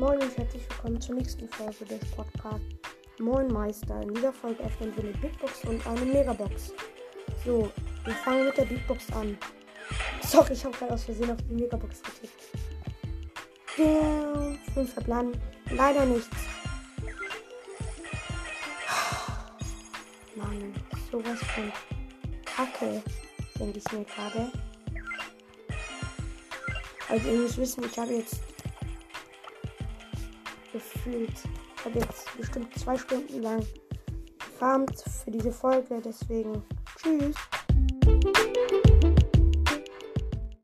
willkommen zur nächsten Folge des Podcasts Moin Meister. In dieser Folge öffnen wir eine Big Box und eine Megabox. So, wir fangen mit der Big Box an. Sorry, ich habe gerade aus Versehen auf die Megabox geklickt. Der fünf verbleiben. Leider nichts. Mann, sowas von Kacke, denke ich mir gerade. Also ihr müsst wissen, ich habe jetzt gefühlt, ich habe jetzt bestimmt zwei Stunden lang gefarmt für diese Folge. Deswegen tschüss.